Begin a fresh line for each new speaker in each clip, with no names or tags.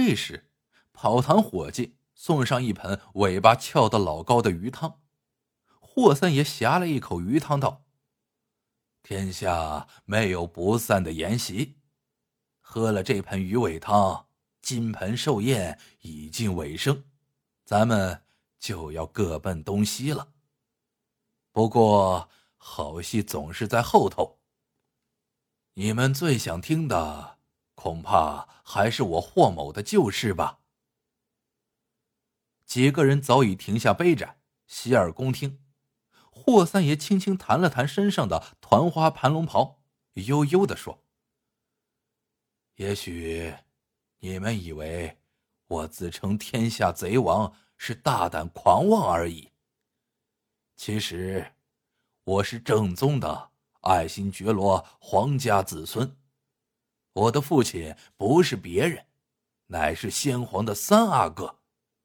这时，跑堂伙计送上一盆尾巴翘得老高的鱼汤。霍三爷呷了一口鱼汤，道：“天下没有不散的筵席，喝了这盆鱼尾汤，金盆寿宴已近尾声，咱们就要各奔东西了。不过，好戏总是在后头。你们最想听的，恐怕还是我霍某的旧事吧。”几个人早已停下杯盏，洗耳恭听。霍三爷轻轻弹了弹身上的团花盘龙袍，悠悠的说：“也许你们以为我自称天下贼王是大胆狂妄而已。其实，我是正宗的爱新觉罗皇家子孙。我的父亲不是别人，乃是先皇的三阿哥，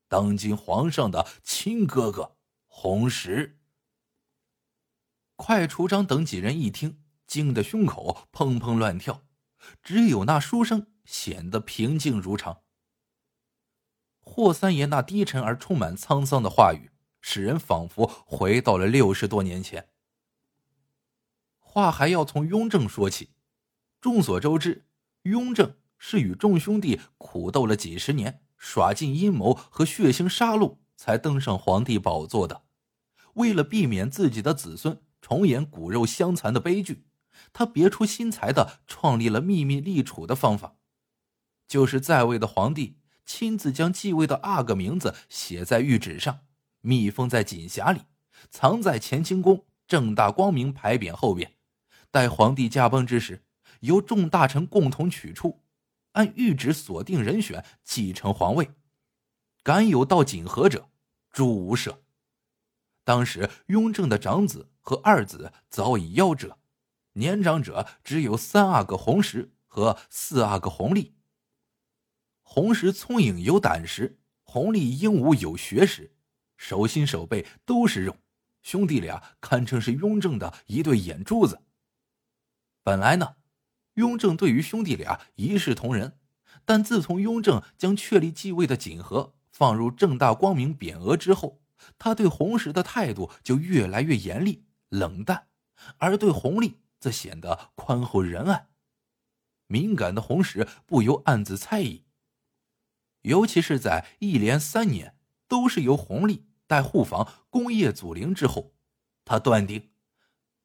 当今皇上的亲哥哥红石。”快厨长等几人一听，惊得胸口砰砰乱跳，只有那书生显得平静如常。霍三爷那低沉而充满沧桑的话语，使人仿佛回到了六十多年前。话还要从雍正说起。众所周知，雍正是与众兄弟苦斗了几十年，耍尽阴谋和血腥杀戮，才登上皇帝宝座的。为了避免自己的子孙，重演骨肉相残的悲剧，他别出心裁的创立了秘密立储的方法，就是在位的皇帝亲自将继位的阿哥名字写在谕旨上，密封在锦匣里，藏在乾清宫正大光明牌匾后边，待皇帝驾崩之时，由众大臣共同取出，按谕旨锁定人选继承皇位，敢有到锦和者，诛无赦。当时雍正的长子和二子早已夭折，年长者只有三阿哥弘时和四阿哥弘历。弘时聪颖有胆识，弘历英武有学识，手心手背都是肉，兄弟俩堪称是雍正的一对眼珠子。本来呢，雍正对于兄弟俩一视同仁，但自从雍正将确立继位的锦和放入正大光明匾额之后。他对弘时的态度就越来越严厉冷淡，而对弘历则显得宽厚仁爱。敏感的弘时不由暗自猜疑，尤其是在一连三年都是由弘历带护房工业祖陵之后，他断定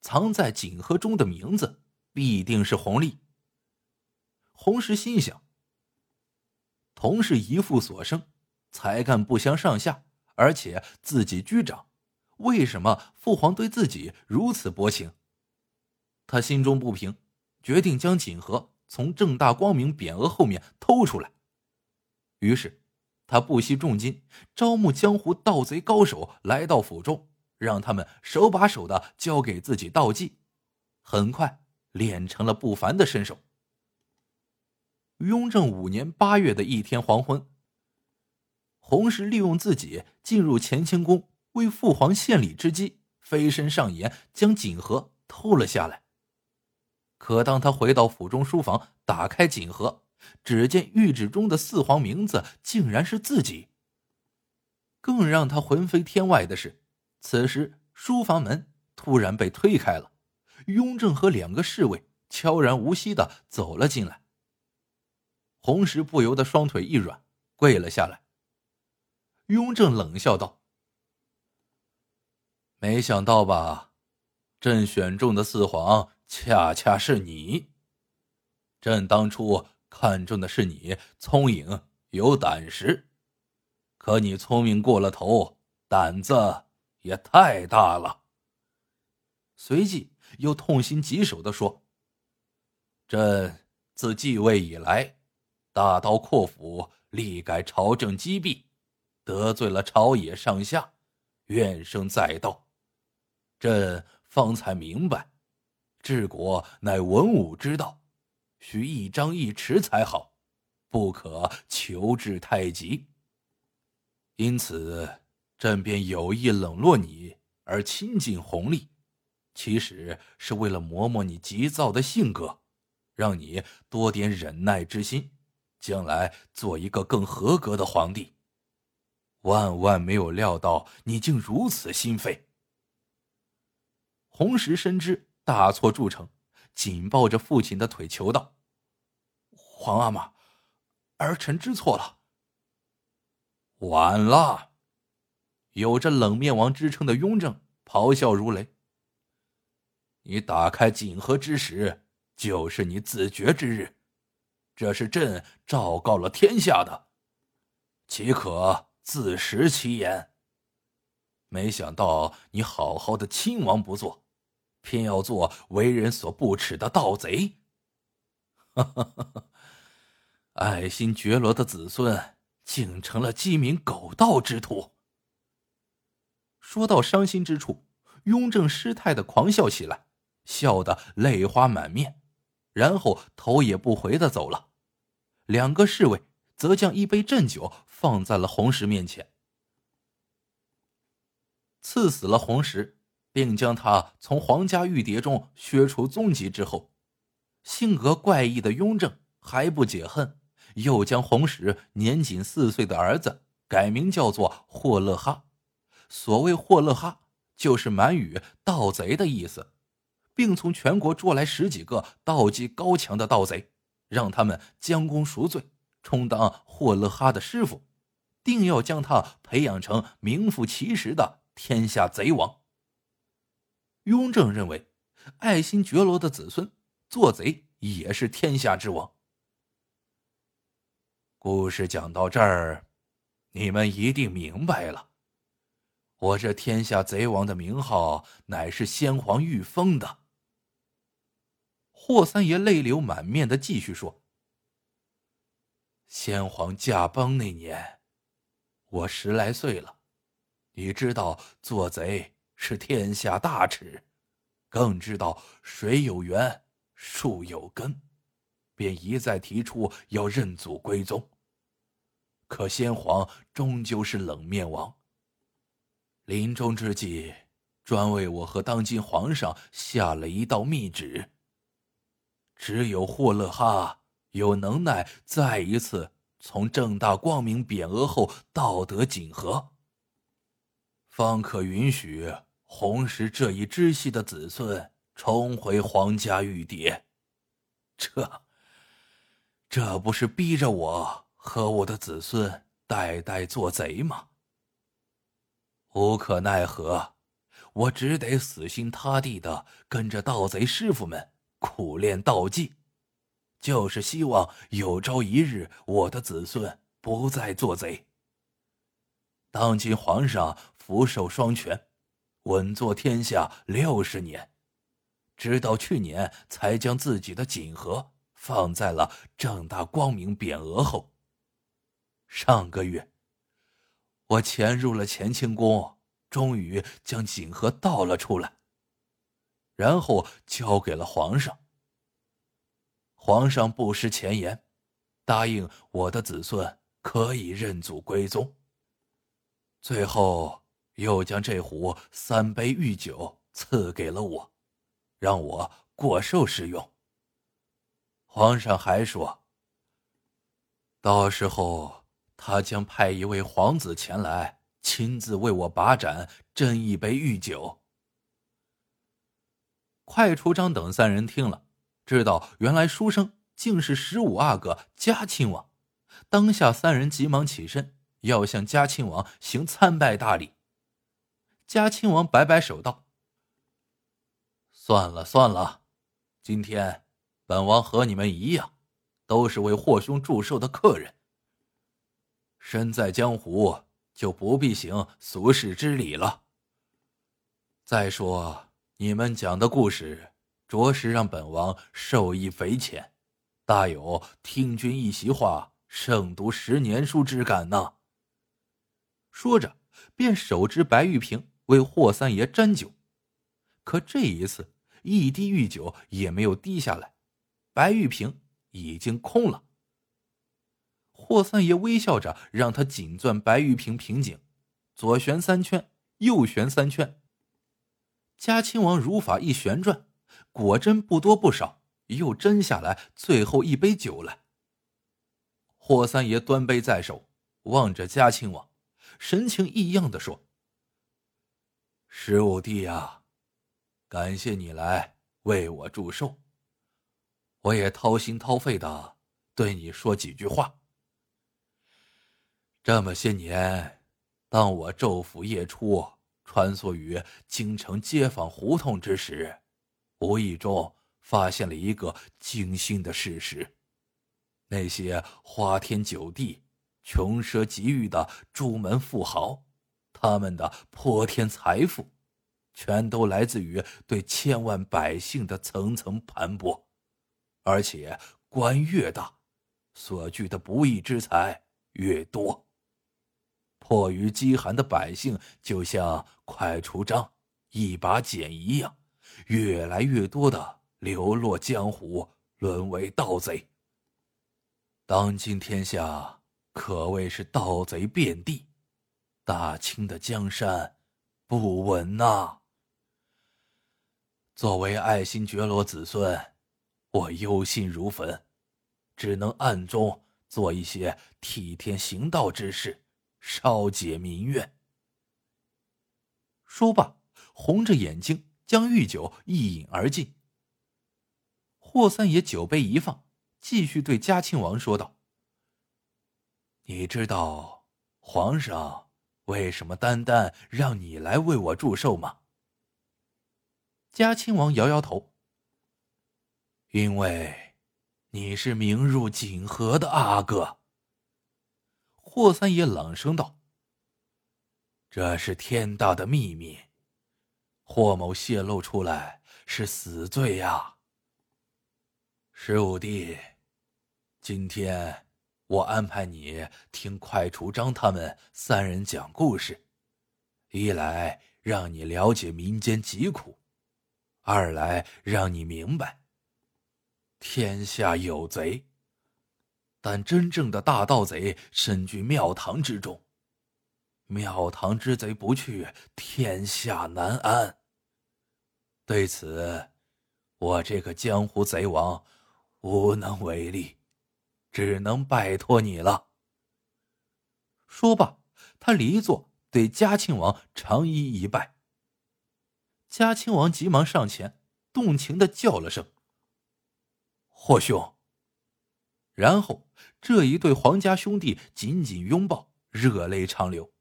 藏在锦盒中的名字必定是弘历。红石心想：同是一父所生，才干不相上下。而且自己居长，为什么父皇对自己如此薄情？他心中不平，决定将锦盒从正大光明匾额后面偷出来。于是，他不惜重金招募江湖盗贼高手来到府中，让他们手把手的教给自己道技，很快练成了不凡的身手。雍正五年八月的一天黄昏。洪石利用自己进入乾清宫为父皇献礼之机，飞身上檐，将锦盒偷了下来。可当他回到府中书房，打开锦盒，只见谕旨中的四皇名字竟然是自己。更让他魂飞天外的是，此时书房门突然被推开了，雍正和两个侍卫悄然无息的走了进来。红石不由得双腿一软，跪了下来。雍正冷笑道：“没想到吧，朕选中的四皇恰恰是你。朕当初看中的是你聪颖有胆识，可你聪明过了头，胆子也太大了。”随即又痛心疾首的说：“朕自继位以来，大刀阔斧，力改朝政积弊。”得罪了朝野上下，怨声载道。朕方才明白，治国乃文武之道，需一张一弛才好，不可求治太急。因此，朕便有意冷落你，而亲近弘历，其实是为了磨磨你急躁的性格，让你多点忍耐之心，将来做一个更合格的皇帝。万万没有料到你竟如此心肺。红石深知大错铸成，紧抱着父亲的腿求道：“皇阿玛，儿臣知错了。”晚了，有着冷面王之称的雍正咆哮如雷：“你打开锦盒之时，就是你自绝之日，这是朕昭告了天下的，岂可？”自食其言。没想到你好好的亲王不做，偏要做为人所不齿的盗贼。爱新觉罗的子孙竟成了鸡鸣狗盗之徒。说到伤心之处，雍正失态的狂笑起来，笑得泪花满面，然后头也不回的走了。两个侍卫。则将一杯鸩酒放在了红石面前，赐死了红石，并将他从皇家玉蝶中削除踪迹之后，性格怪异的雍正还不解恨，又将红石年仅四岁的儿子改名叫做霍勒哈。所谓霍勒哈，就是满语“盗贼”的意思，并从全国捉来十几个道技高强的盗贼，让他们将功赎罪。充当霍勒哈的师傅，定要将他培养成名副其实的天下贼王。雍正认为，爱新觉罗的子孙做贼也是天下之王。故事讲到这儿，你们一定明白了，我这天下贼王的名号乃是先皇御封的。霍三爷泪流满面的继续说。先皇驾崩那年，我十来岁了。你知道做贼是天下大耻，更知道水有源，树有根，便一再提出要认祖归宗。可先皇终究是冷面王，临终之际，专为我和当今皇上下了一道密旨：只有霍勒哈。有能耐再一次从正大光明匾额后盗得锦盒，方可允许红石这一支系的子孙重回皇家玉蝶。这，这不是逼着我和我的子孙代代做贼吗？无可奈何，我只得死心塌地的跟着盗贼师傅们苦练道技。就是希望有朝一日，我的子孙不再做贼。当今皇上福寿双全，稳坐天下六十年，直到去年才将自己的锦盒放在了正大光明匾额后。上个月，我潜入了乾清宫，终于将锦盒倒了出来，然后交给了皇上。皇上不失前言，答应我的子孙可以认祖归宗。最后又将这壶三杯御酒赐给了我，让我过寿使用。皇上还说，到时候他将派一位皇子前来，亲自为我把盏斟一杯御酒。快出章等三人听了。知道原来书生竟是十五阿哥嘉亲王，当下三人急忙起身，要向嘉亲王行参拜大礼。嘉亲王摆摆手道：“算了算了，今天本王和你们一样，都是为霍兄祝寿的客人。身在江湖，就不必行俗世之礼了。再说你们讲的故事。”着实让本王受益匪浅，大有听君一席话，胜读十年书之感呢。说着，便手执白玉瓶为霍三爷斟酒，可这一次一滴玉酒也没有滴下来，白玉瓶已经空了。霍三爷微笑着让他紧攥白玉瓶瓶颈，左旋三圈，右旋三圈。嘉亲王如法一旋转。果真不多不少，又斟下来最后一杯酒来。霍三爷端杯在手，望着嘉庆王，神情异样的说：“十五弟呀，感谢你来为我祝寿，我也掏心掏肺的对你说几句话。这么些年，当我昼伏夜出，穿梭于京城街坊胡同之时，无意中发现了一个惊心的事实。”那些花天酒地、穷奢极欲的朱门富豪，他们的泼天财富，全都来自于对千万百姓的层层盘剥，而且官越大，所聚的不义之财越多。迫于饥寒的百姓，就像快除章一把剪一样，越来越多的流落江湖，沦为盗贼。当今天下可谓是盗贼遍地，大清的江山不稳呐。作为爱新觉罗子孙，我忧心如焚，只能暗中做一些替天行道之事，烧解民怨。说罢，红着眼睛将御酒一饮而尽。霍三爷酒杯一放。继续对嘉庆王说道：“你知道皇上为什么单单让你来为我祝寿吗？”嘉庆王摇摇头：“因为你是名入锦河的阿哥。”霍三爷冷声道：“这是天大的秘密，霍某泄露出来是死罪呀。”十五弟，今天我安排你听快楚章他们三人讲故事，一来让你了解民间疾苦，二来让你明白，天下有贼，但真正的大盗贼身居庙堂之中，庙堂之贼不去，天下难安。对此，我这个江湖贼王。无能为力，只能拜托你了。说罢，他离座，对嘉庆王长揖一拜。嘉庆王急忙上前，动情的叫了声：“霍兄。”然后这一对皇家兄弟紧紧拥抱，热泪长流。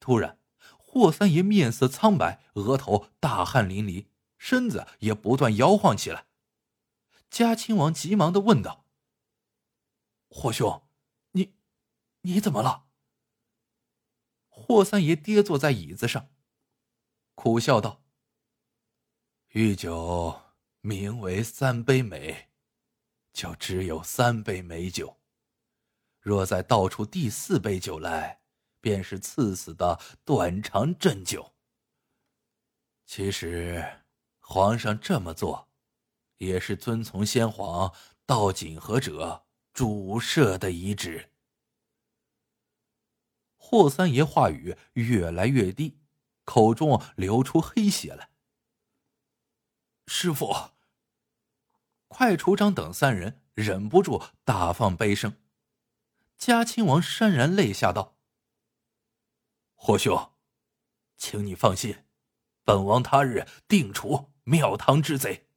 突然，霍三爷面色苍白，额头大汗淋漓，身子也不断摇晃起来。嘉亲王急忙的问道：“霍兄，你，你怎么了？”霍三爷跌坐在椅子上，苦笑道：“御酒名为三杯美，就只有三杯美酒。若再倒出第四杯酒来，便是赐死的断肠鸩酒。其实，皇上这么做。”也是遵从先皇到锦河者主赦的遗旨。霍三爷话语越来越低，口中流出黑血来。师傅，快除章等三人忍不住大放悲声。嘉亲王潸然泪下道：“霍兄，请你放心，本王他日定除庙堂之贼。”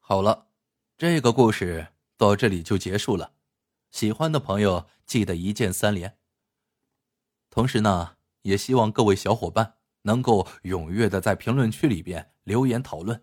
好了，这个故事到这里就结束了。喜欢的朋友记得一键三连。同时呢，也希望各位小伙伴能够踊跃的在评论区里边留言讨论。